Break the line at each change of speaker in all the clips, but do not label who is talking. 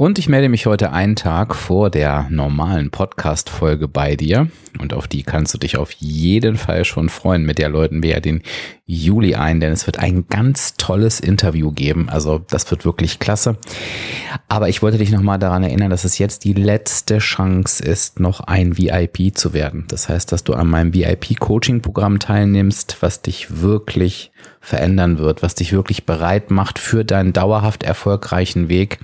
Und ich melde mich heute einen Tag vor der normalen Podcast-Folge bei dir. Und auf die kannst du dich auf jeden Fall schon freuen. Mit der läuten wir ja den Juli ein, denn es wird ein ganz tolles Interview geben. Also das wird wirklich klasse. Aber ich wollte dich nochmal daran erinnern, dass es jetzt die letzte Chance ist, noch ein VIP zu werden. Das heißt, dass du an meinem VIP-Coaching-Programm teilnimmst, was dich wirklich verändern wird, was dich wirklich bereit macht für deinen dauerhaft erfolgreichen Weg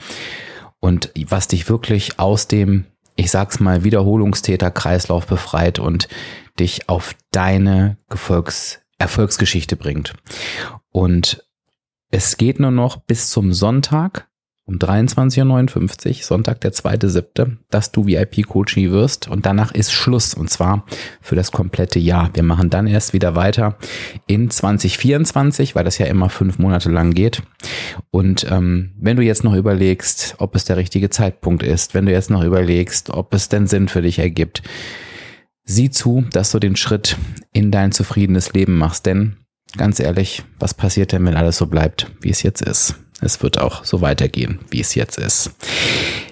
und was dich wirklich aus dem, ich sag's mal, Wiederholungstäterkreislauf befreit und dich auf deine Gefolgs Erfolgsgeschichte bringt. Und es geht nur noch bis zum Sonntag um 23.59 Uhr, Sonntag der 2.7., dass du VIP-Coachie wirst und danach ist Schluss und zwar für das komplette Jahr. Wir machen dann erst wieder weiter in 2024, weil das ja immer fünf Monate lang geht. Und ähm, wenn du jetzt noch überlegst, ob es der richtige Zeitpunkt ist, wenn du jetzt noch überlegst, ob es denn Sinn für dich ergibt, sieh zu, dass du den Schritt in dein zufriedenes Leben machst, denn ganz ehrlich, was passiert denn, wenn alles so bleibt, wie es jetzt ist? Es wird auch so weitergehen, wie es jetzt ist.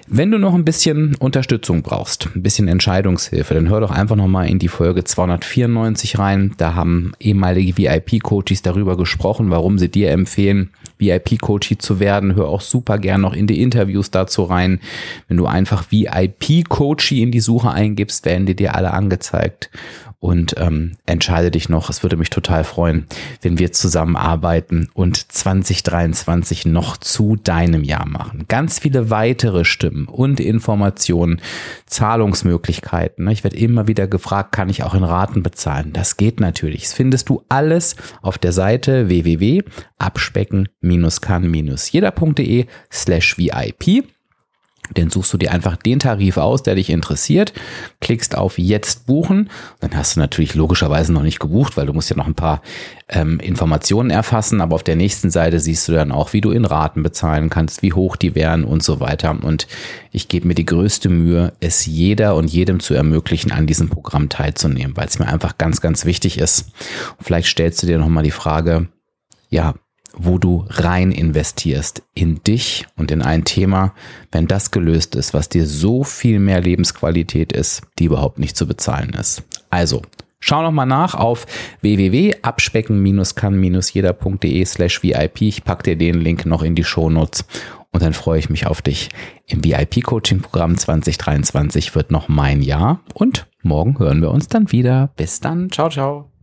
Wenn du noch ein bisschen Unterstützung brauchst, ein bisschen Entscheidungshilfe, dann hör doch einfach nochmal in die Folge 294 rein. Da haben ehemalige VIP-Coaches darüber gesprochen, warum sie dir empfehlen, VIP-Coachie zu werden. Hör auch super gern noch in die Interviews dazu rein. Wenn du einfach VIP-Coachie in die Suche eingibst, werden die dir alle angezeigt und ähm, entscheide dich noch. Es würde mich total freuen, wenn wir zusammenarbeiten und 2023 noch zu deinem Jahr machen. Ganz viele weitere Stimmen und Informationen, Zahlungsmöglichkeiten. Ich werde immer wieder gefragt, kann ich auch in Raten bezahlen? Das geht natürlich. Das findest du alles auf der Seite www.abspecken-kann-jeder.de slash VIP. Dann suchst du dir einfach den Tarif aus, der dich interessiert, klickst auf Jetzt buchen. Dann hast du natürlich logischerweise noch nicht gebucht, weil du musst ja noch ein paar ähm, Informationen erfassen. Aber auf der nächsten Seite siehst du dann auch, wie du in Raten bezahlen kannst, wie hoch die wären und so weiter. Und ich gebe mir die größte Mühe, es jeder und jedem zu ermöglichen, an diesem Programm teilzunehmen, weil es mir einfach ganz, ganz wichtig ist. Und vielleicht stellst du dir nochmal die Frage, ja, wo du rein investierst in dich und in ein Thema, wenn das gelöst ist, was dir so viel mehr Lebensqualität ist, die überhaupt nicht zu bezahlen ist. Also, schau noch mal nach auf www.abspecken-kann-jeder.de slash VIP. Ich pack dir den Link noch in die Shownotes und dann freue ich mich auf dich. Im VIP-Coaching-Programm 2023 wird noch mein Jahr und morgen hören wir uns dann wieder. Bis dann. Ciao, ciao.